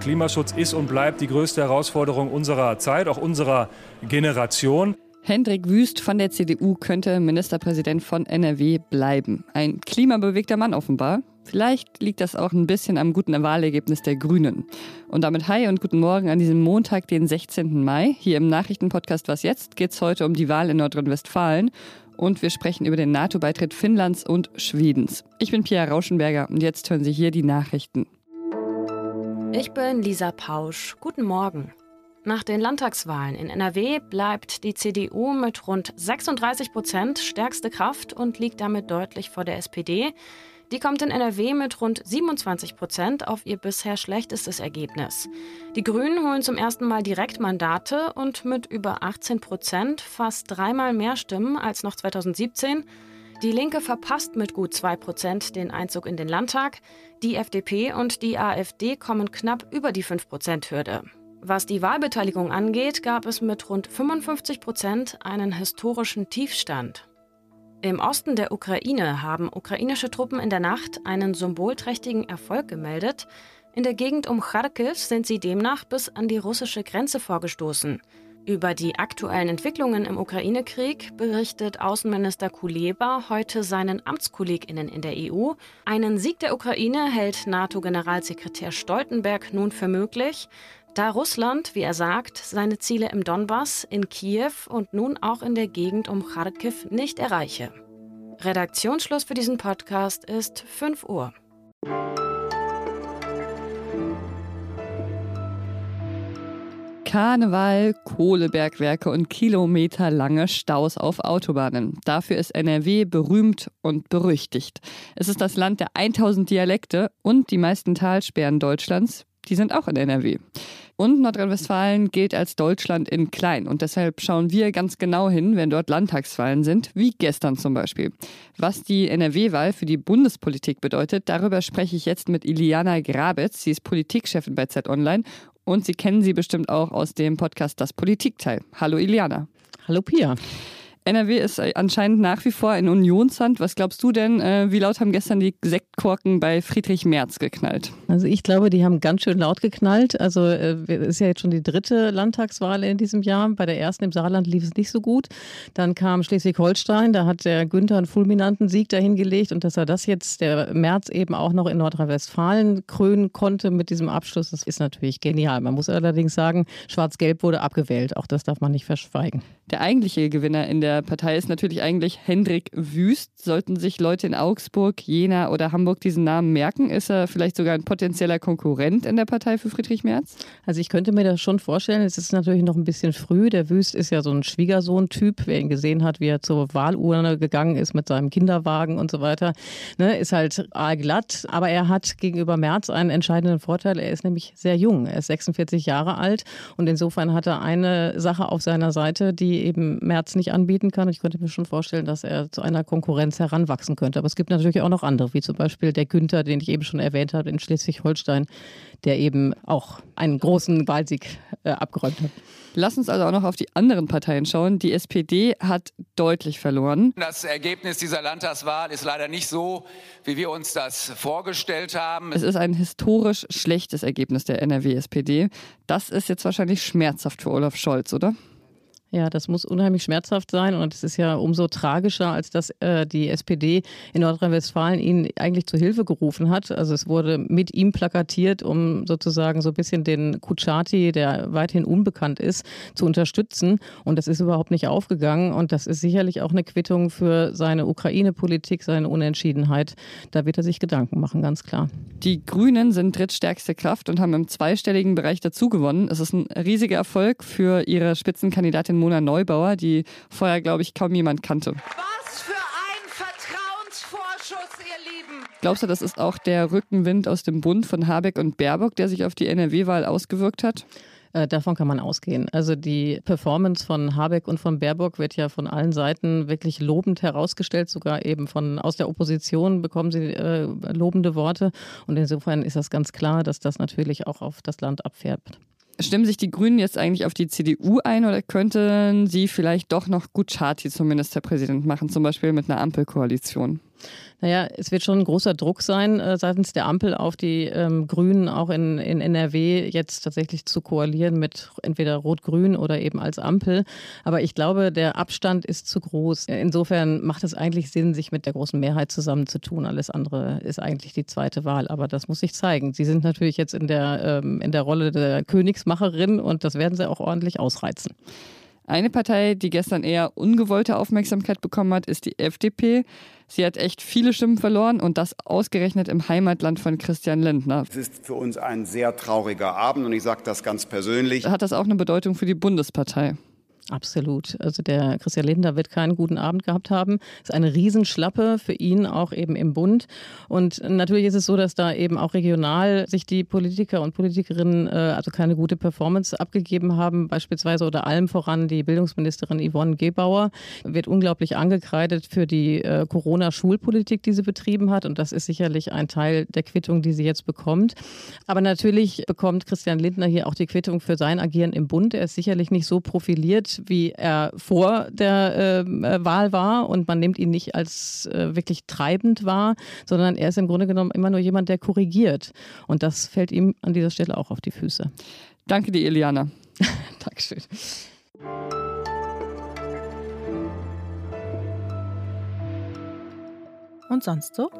Klimaschutz ist und bleibt die größte Herausforderung unserer Zeit, auch unserer Generation. Hendrik Wüst von der CDU könnte Ministerpräsident von NRW bleiben. Ein klimabewegter Mann offenbar. Vielleicht liegt das auch ein bisschen am guten Wahlergebnis der Grünen. Und damit hi und guten Morgen an diesem Montag, den 16. Mai. Hier im Nachrichtenpodcast Was jetzt geht es heute um die Wahl in Nordrhein-Westfalen. Und wir sprechen über den NATO-Beitritt Finnlands und Schwedens. Ich bin Pia Rauschenberger und jetzt hören Sie hier die Nachrichten. Ich bin Lisa Pausch. Guten Morgen. Nach den Landtagswahlen in NRW bleibt die CDU mit rund 36 Prozent stärkste Kraft und liegt damit deutlich vor der SPD. Die kommt in NRW mit rund 27 Prozent auf ihr bisher schlechtestes Ergebnis. Die Grünen holen zum ersten Mal Direktmandate und mit über 18 Prozent fast dreimal mehr Stimmen als noch 2017. Die Linke verpasst mit gut 2 Prozent den Einzug in den Landtag. Die FDP und die AfD kommen knapp über die 5-Prozent-Hürde. Was die Wahlbeteiligung angeht, gab es mit rund 55 Prozent einen historischen Tiefstand. Im Osten der Ukraine haben ukrainische Truppen in der Nacht einen symbolträchtigen Erfolg gemeldet. In der Gegend um Kharkiv sind sie demnach bis an die russische Grenze vorgestoßen. Über die aktuellen Entwicklungen im Ukraine-Krieg berichtet Außenminister Kuleba heute seinen Amtskolleginnen in der EU. Einen Sieg der Ukraine hält NATO-Generalsekretär Stoltenberg nun für möglich, da Russland, wie er sagt, seine Ziele im Donbass, in Kiew und nun auch in der Gegend um Kharkiv nicht erreiche. Redaktionsschluss für diesen Podcast ist 5 Uhr. Karneval, Kohlebergwerke und kilometerlange Staus auf Autobahnen. Dafür ist NRW berühmt und berüchtigt. Es ist das Land der 1000 Dialekte und die meisten Talsperren Deutschlands, die sind auch in NRW. Und Nordrhein-Westfalen gilt als Deutschland in klein. Und deshalb schauen wir ganz genau hin, wenn dort Landtagswahlen sind, wie gestern zum Beispiel. Was die NRW-Wahl für die Bundespolitik bedeutet, darüber spreche ich jetzt mit Iliana Grabitz. Sie ist Politikchefin bei Z-Online und Sie kennen sie bestimmt auch aus dem Podcast Das Politikteil. Hallo Iliana. Hallo Pia. NRW ist anscheinend nach wie vor ein Unionsland. Was glaubst du denn, äh, wie laut haben gestern die Sektkorken bei Friedrich Merz geknallt? Also ich glaube, die haben ganz schön laut geknallt. Also äh, es ist ja jetzt schon die dritte Landtagswahl in diesem Jahr. Bei der ersten im Saarland lief es nicht so gut. Dann kam Schleswig-Holstein, da hat der Günther einen fulminanten Sieg dahingelegt und dass er das jetzt, der Merz eben auch noch in Nordrhein-Westfalen krönen konnte mit diesem Abschluss, das ist natürlich genial. Man muss allerdings sagen, Schwarz-Gelb wurde abgewählt. Auch das darf man nicht verschweigen. Der eigentliche Gewinner in der Partei ist natürlich eigentlich Hendrik Wüst. Sollten sich Leute in Augsburg, Jena oder Hamburg diesen Namen merken, ist er vielleicht sogar ein potenzieller Konkurrent in der Partei für Friedrich Merz? Also ich könnte mir das schon vorstellen. Es ist natürlich noch ein bisschen früh. Der Wüst ist ja so ein Schwiegersohn-Typ. Wer ihn gesehen hat, wie er zur Wahlurne gegangen ist mit seinem Kinderwagen und so weiter, ne, ist halt glatt. Aber er hat gegenüber Merz einen entscheidenden Vorteil. Er ist nämlich sehr jung. Er ist 46 Jahre alt und insofern hat er eine Sache auf seiner Seite, die eben Merz nicht anbieten kann. Ich könnte mir schon vorstellen, dass er zu einer Konkurrenz heranwachsen könnte. Aber es gibt natürlich auch noch andere, wie zum Beispiel der Günther, den ich eben schon erwähnt habe in Schleswig-Holstein, der eben auch einen großen Wahlsieg äh, abgeräumt hat. Lass uns also auch noch auf die anderen Parteien schauen. Die SPD hat deutlich verloren. Das Ergebnis dieser Landtagswahl ist leider nicht so, wie wir uns das vorgestellt haben. Es ist ein historisch schlechtes Ergebnis der NRW-SPD. Das ist jetzt wahrscheinlich schmerzhaft für Olaf Scholz, oder? Ja, das muss unheimlich schmerzhaft sein und es ist ja umso tragischer, als dass äh, die SPD in Nordrhein-Westfalen ihn eigentlich zu Hilfe gerufen hat. Also es wurde mit ihm plakatiert, um sozusagen so ein bisschen den Kuchati, der weithin unbekannt ist, zu unterstützen. Und das ist überhaupt nicht aufgegangen und das ist sicherlich auch eine Quittung für seine Ukraine-Politik, seine Unentschiedenheit. Da wird er sich Gedanken machen, ganz klar. Die Grünen sind drittstärkste Kraft und haben im zweistelligen Bereich dazugewonnen. Es ist ein riesiger Erfolg für ihre Spitzenkandidatin Expertin Mona Neubauer, die vorher, glaube ich, kaum jemand kannte. Was für ein Vertrauensvorschuss, ihr Lieben! Glaubst du, das ist auch der Rückenwind aus dem Bund von Habeck und Baerbock, der sich auf die NRW-Wahl ausgewirkt hat? Äh, davon kann man ausgehen. Also die Performance von Habeck und von Baerbock wird ja von allen Seiten wirklich lobend herausgestellt. Sogar eben von aus der Opposition bekommen sie äh, lobende Worte. Und insofern ist das ganz klar, dass das natürlich auch auf das Land abfärbt. Stimmen sich die Grünen jetzt eigentlich auf die CDU ein oder könnten sie vielleicht doch noch Gucciati zum Ministerpräsident machen, zum Beispiel mit einer Ampelkoalition? Naja, es wird schon ein großer Druck sein äh, seitens der Ampel auf die ähm, Grünen, auch in, in NRW, jetzt tatsächlich zu koalieren mit entweder Rot-Grün oder eben als Ampel. Aber ich glaube, der Abstand ist zu groß. Insofern macht es eigentlich Sinn, sich mit der großen Mehrheit zusammenzutun. Alles andere ist eigentlich die zweite Wahl. Aber das muss sich zeigen. Sie sind natürlich jetzt in der, ähm, in der Rolle der Königsmacherin und das werden sie auch ordentlich ausreizen. Eine Partei, die gestern eher ungewollte Aufmerksamkeit bekommen hat, ist die FDP. Sie hat echt viele Stimmen verloren und das ausgerechnet im Heimatland von Christian Lindner. Es ist für uns ein sehr trauriger Abend und ich sage das ganz persönlich. Hat das auch eine Bedeutung für die Bundespartei? Absolut. Also der Christian Lindner wird keinen guten Abend gehabt haben. Ist eine Riesenschlappe für ihn auch eben im Bund. Und natürlich ist es so, dass da eben auch regional sich die Politiker und Politikerinnen äh, also keine gute Performance abgegeben haben. Beispielsweise oder allem voran die Bildungsministerin Yvonne Gebauer wird unglaublich angekreidet für die äh, Corona-Schulpolitik, die sie betrieben hat. Und das ist sicherlich ein Teil der Quittung, die sie jetzt bekommt. Aber natürlich bekommt Christian Lindner hier auch die Quittung für sein Agieren im Bund. Er ist sicherlich nicht so profiliert wie er vor der ähm, äh, Wahl war und man nimmt ihn nicht als äh, wirklich treibend wahr, sondern er ist im Grunde genommen immer nur jemand, der korrigiert. Und das fällt ihm an dieser Stelle auch auf die Füße. Danke dir, Eliana. Dankeschön. Und sonst so?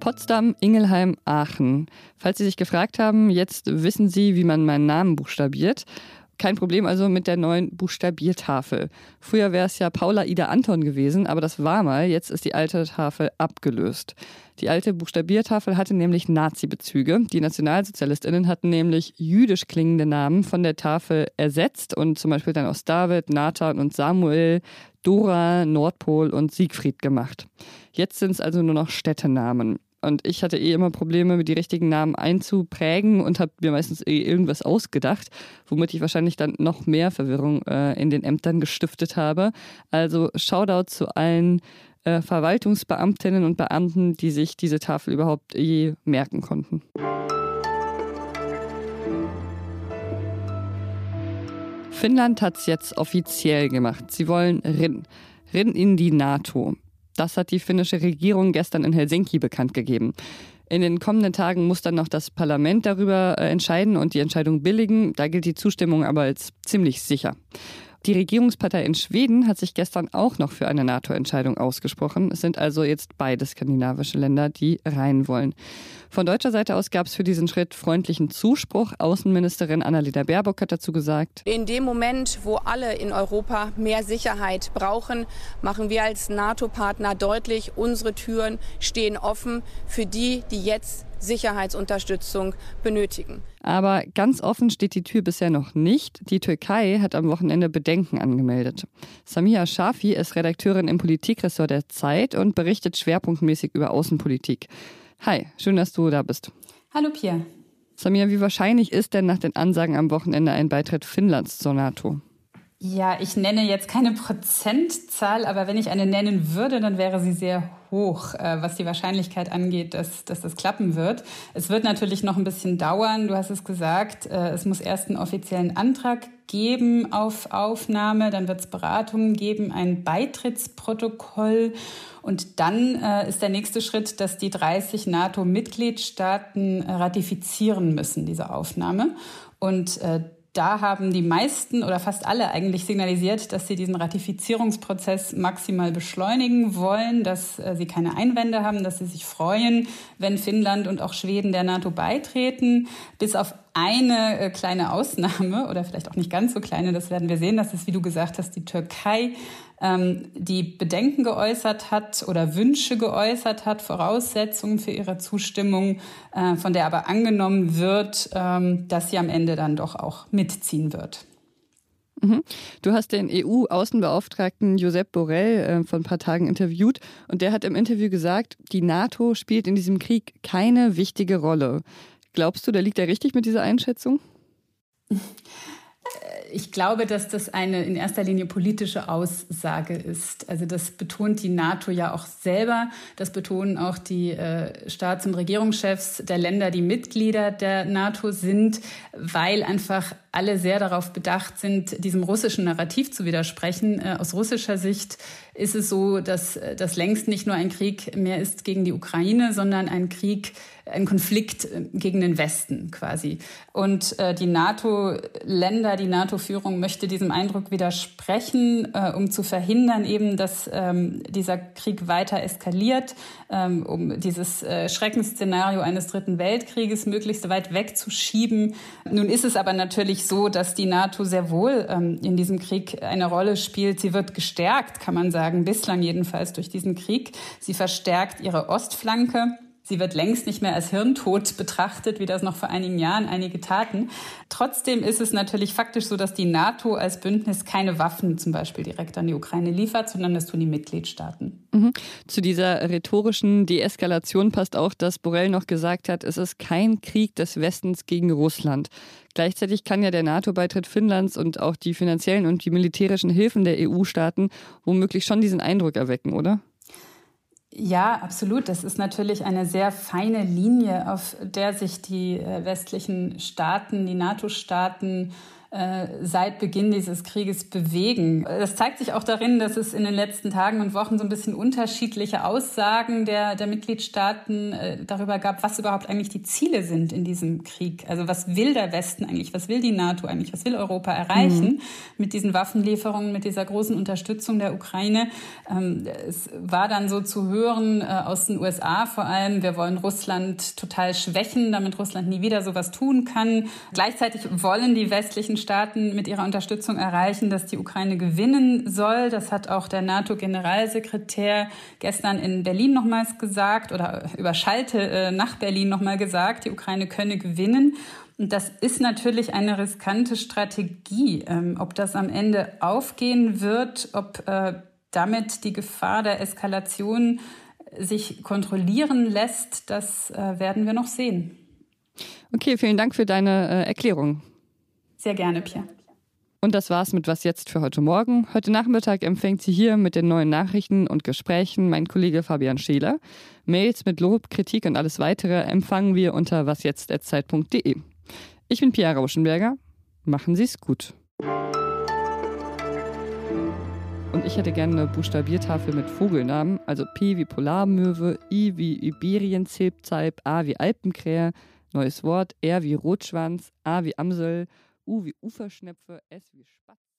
Potsdam, Ingelheim, Aachen. Falls Sie sich gefragt haben, jetzt wissen Sie, wie man meinen Namen buchstabiert. Kein Problem also mit der neuen Buchstabiertafel. Früher wäre es ja Paula Ida Anton gewesen, aber das war mal. Jetzt ist die alte Tafel abgelöst. Die alte Buchstabiertafel hatte nämlich Nazi-Bezüge. Die NationalsozialistInnen hatten nämlich jüdisch klingende Namen von der Tafel ersetzt und zum Beispiel dann aus David, Nathan und Samuel, Dora, Nordpol und Siegfried gemacht. Jetzt sind es also nur noch Städtenamen. Und ich hatte eh immer Probleme, die richtigen Namen einzuprägen und habe mir meistens eh irgendwas ausgedacht, womit ich wahrscheinlich dann noch mehr Verwirrung äh, in den Ämtern gestiftet habe. Also Shoutout zu allen äh, Verwaltungsbeamtinnen und Beamten, die sich diese Tafel überhaupt je merken konnten. Finnland hat es jetzt offiziell gemacht. Sie wollen RIN. RIN in die NATO. Das hat die finnische Regierung gestern in Helsinki bekannt gegeben. In den kommenden Tagen muss dann noch das Parlament darüber äh, entscheiden und die Entscheidung billigen. Da gilt die Zustimmung aber als ziemlich sicher. Die Regierungspartei in Schweden hat sich gestern auch noch für eine NATO-Entscheidung ausgesprochen. Es sind also jetzt beide skandinavische Länder, die rein wollen. Von deutscher Seite aus gab es für diesen Schritt freundlichen Zuspruch. Außenministerin Annalena Baerbock hat dazu gesagt, in dem Moment, wo alle in Europa mehr Sicherheit brauchen, machen wir als NATO-Partner deutlich, unsere Türen stehen offen für die, die jetzt Sicherheitsunterstützung benötigen. Aber ganz offen steht die Tür bisher noch nicht. Die Türkei hat am Wochenende Bedenken angemeldet. Samia Shafi ist Redakteurin im Politikressort der Zeit und berichtet schwerpunktmäßig über Außenpolitik. Hi, schön, dass du da bist. Hallo Pia. Samia, wie wahrscheinlich ist denn nach den Ansagen am Wochenende ein Beitritt Finnlands zur NATO? Ja, ich nenne jetzt keine Prozentzahl, aber wenn ich eine nennen würde, dann wäre sie sehr hoch, äh, was die Wahrscheinlichkeit angeht, dass, dass das klappen wird. Es wird natürlich noch ein bisschen dauern. Du hast es gesagt, äh, es muss erst einen offiziellen Antrag geben auf Aufnahme, dann wird es Beratungen geben, ein Beitrittsprotokoll und dann äh, ist der nächste Schritt, dass die 30 NATO-Mitgliedstaaten ratifizieren müssen, diese Aufnahme. Und da haben die meisten oder fast alle eigentlich signalisiert, dass sie diesen Ratifizierungsprozess maximal beschleunigen wollen, dass äh, sie keine Einwände haben, dass sie sich freuen, wenn Finnland und auch Schweden der NATO beitreten. Bis auf eine äh, kleine Ausnahme oder vielleicht auch nicht ganz so kleine, das werden wir sehen, das ist, wie du gesagt hast, die Türkei, ähm, die Bedenken geäußert hat oder Wünsche geäußert hat, Voraussetzungen für ihre Zustimmung, äh, von der aber angenommen wird, ähm, dass sie am Ende dann doch auch mitziehen wird. Mhm. Du hast den EU-Außenbeauftragten Josep Borrell äh, vor ein paar Tagen interviewt und der hat im Interview gesagt, die NATO spielt in diesem Krieg keine wichtige Rolle. Glaubst du, der liegt da richtig mit dieser Einschätzung? ich glaube, dass das eine in erster Linie politische Aussage ist. Also das betont die NATO ja auch selber. Das betonen auch die äh, Staats- und Regierungschefs der Länder, die Mitglieder der NATO sind, weil einfach alle sehr darauf bedacht sind, diesem russischen Narrativ zu widersprechen. Äh, aus russischer Sicht ist es so, dass äh, das längst nicht nur ein Krieg mehr ist gegen die Ukraine, sondern ein Krieg, ein Konflikt äh, gegen den Westen quasi. Und die NATO-Länder, die NATO-Führung möchte diesem Eindruck widersprechen, äh, um zu verhindern eben, dass ähm, dieser Krieg weiter eskaliert, ähm, um dieses äh, Schreckensszenario eines Dritten Weltkrieges möglichst weit wegzuschieben. Nun ist es aber natürlich so, dass die NATO sehr wohl ähm, in diesem Krieg eine Rolle spielt. Sie wird gestärkt, kann man sagen, bislang jedenfalls durch diesen Krieg. Sie verstärkt ihre Ostflanke. Sie wird längst nicht mehr als hirntot betrachtet, wie das noch vor einigen Jahren einige taten. Trotzdem ist es natürlich faktisch so, dass die NATO als Bündnis keine Waffen zum Beispiel direkt an die Ukraine liefert, sondern das tun die Mitgliedstaaten. Mhm. Zu dieser rhetorischen Deeskalation passt auch, dass Borrell noch gesagt hat, es ist kein Krieg des Westens gegen Russland. Gleichzeitig kann ja der NATO-Beitritt Finnlands und auch die finanziellen und die militärischen Hilfen der EU-Staaten womöglich schon diesen Eindruck erwecken, oder? Ja, absolut. Das ist natürlich eine sehr feine Linie, auf der sich die äh, westlichen Staaten, die NATO-Staaten äh, seit Beginn dieses Krieges bewegen. Das zeigt sich auch darin, dass es in den letzten Tagen und Wochen so ein bisschen unterschiedliche Aussagen der, der Mitgliedstaaten äh, darüber gab, was überhaupt eigentlich die Ziele sind in diesem Krieg. Also was will der Westen eigentlich, was will die NATO eigentlich, was will Europa erreichen mhm. mit diesen Waffenlieferungen, mit dieser großen Unterstützung der Ukraine. Ähm, es war dann so zu hören äh, aus den USA vor allem, wir wollen Russland total schwächen, damit Russland nie wieder sowas tun kann. Gleichzeitig wollen die westlichen Staaten mit ihrer Unterstützung erreichen, dass die Ukraine gewinnen soll. Das hat auch der NATO-Generalsekretär gestern in Berlin nochmals gesagt oder über Schalte äh, nach Berlin nochmal gesagt, die Ukraine könne gewinnen. Und das ist natürlich eine riskante Strategie. Ähm, ob das am Ende aufgehen wird, ob äh, damit die Gefahr der Eskalation sich kontrollieren lässt, das äh, werden wir noch sehen. Okay, vielen Dank für deine Erklärung. Sehr gerne, Pia. Und das war's mit Was jetzt für heute Morgen. Heute Nachmittag empfängt sie hier mit den neuen Nachrichten und Gesprächen mein Kollege Fabian Scheler. Mails mit Lob, Kritik und alles weitere empfangen wir unter wasjetzt.zeit.de. Ich bin Pia Rauschenberger. Machen Sie's gut. Und ich hätte gerne eine Buchstabiertafel mit Vogelnamen, also P wie Polarmöwe, I wie Iberienzilpzeib, A wie Alpenkrähe, neues Wort, R wie Rotschwanz, A wie Amsel, U wie Uferschnepfe, S wie Spatz.